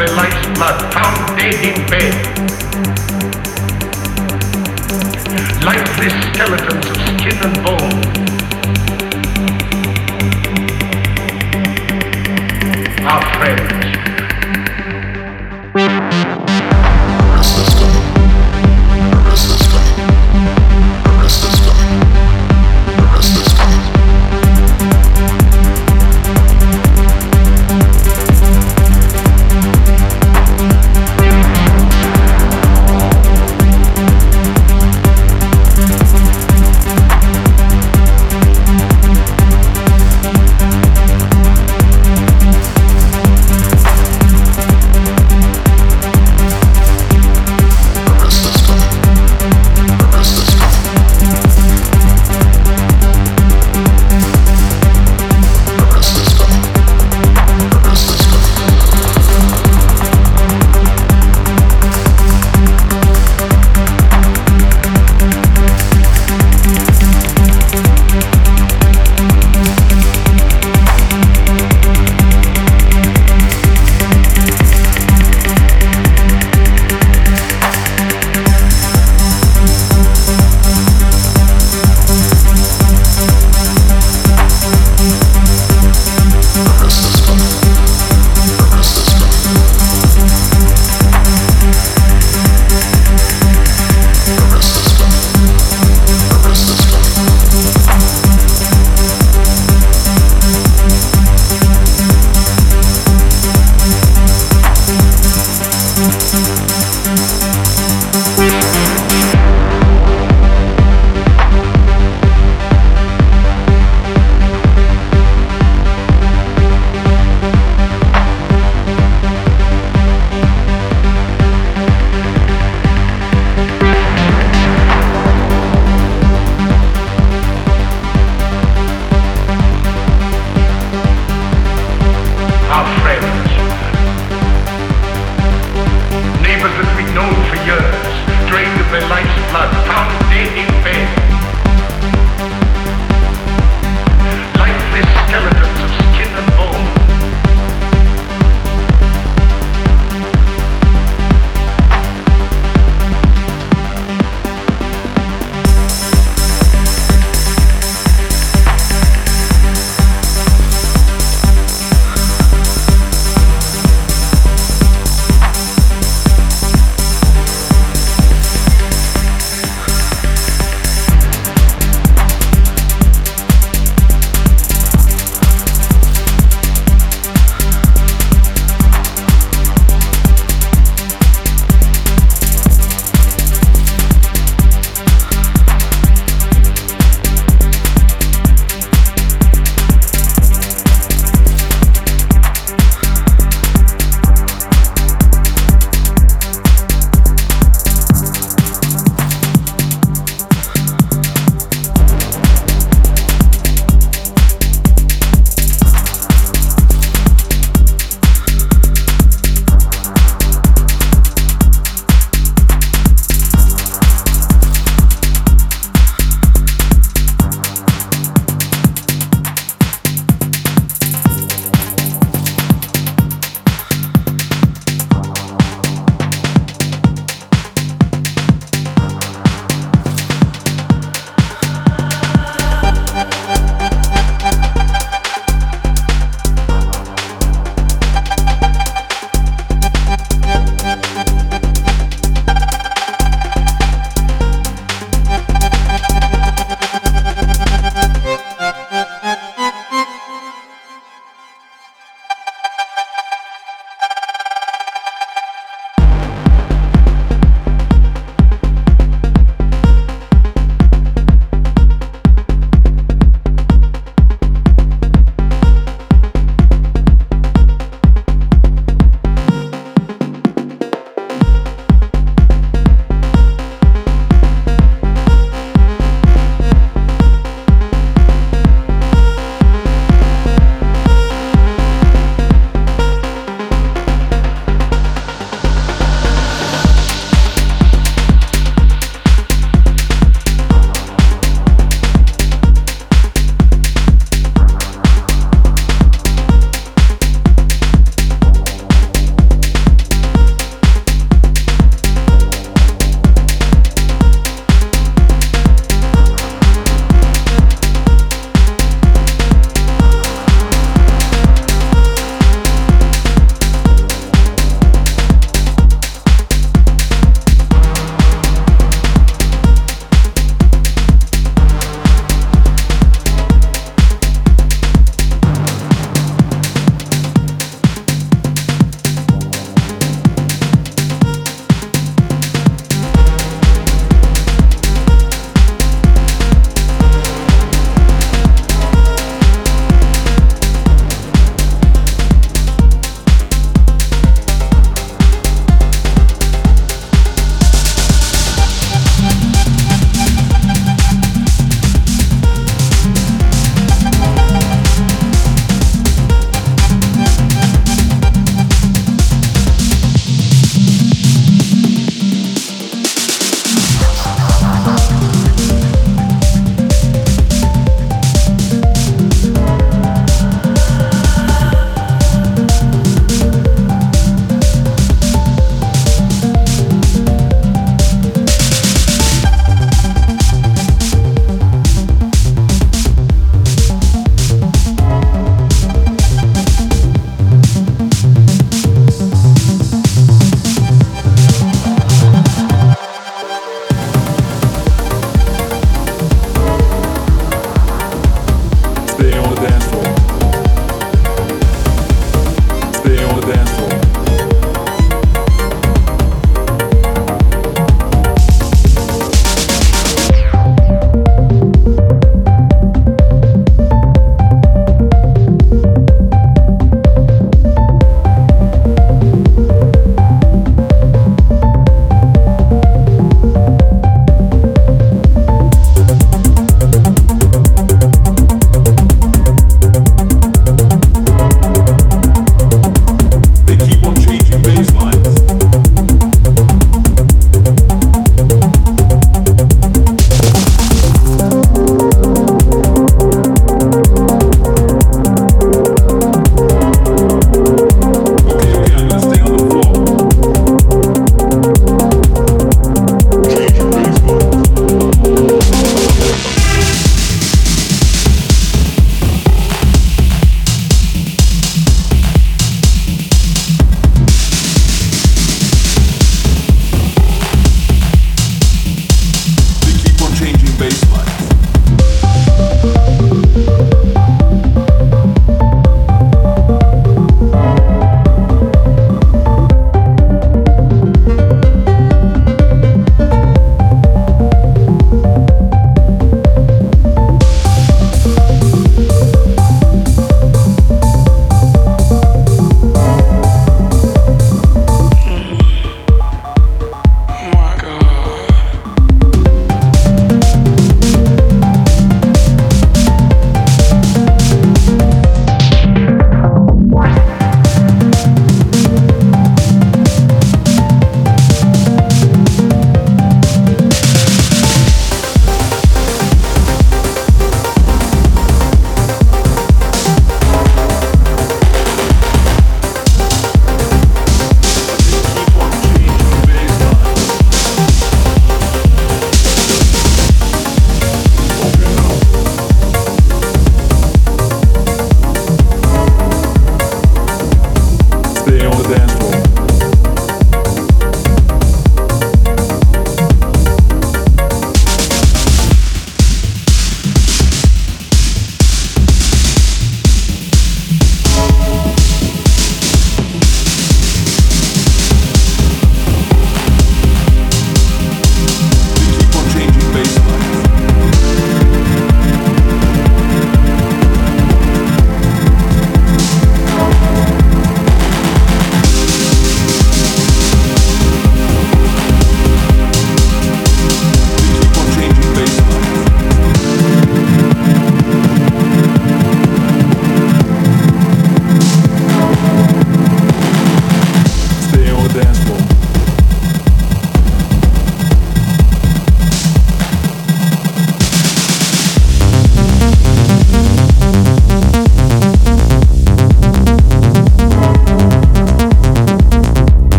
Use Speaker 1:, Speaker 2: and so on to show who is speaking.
Speaker 1: civilized blood, found dead in bed. Lifeless skeletons of skin and bone. Our friend.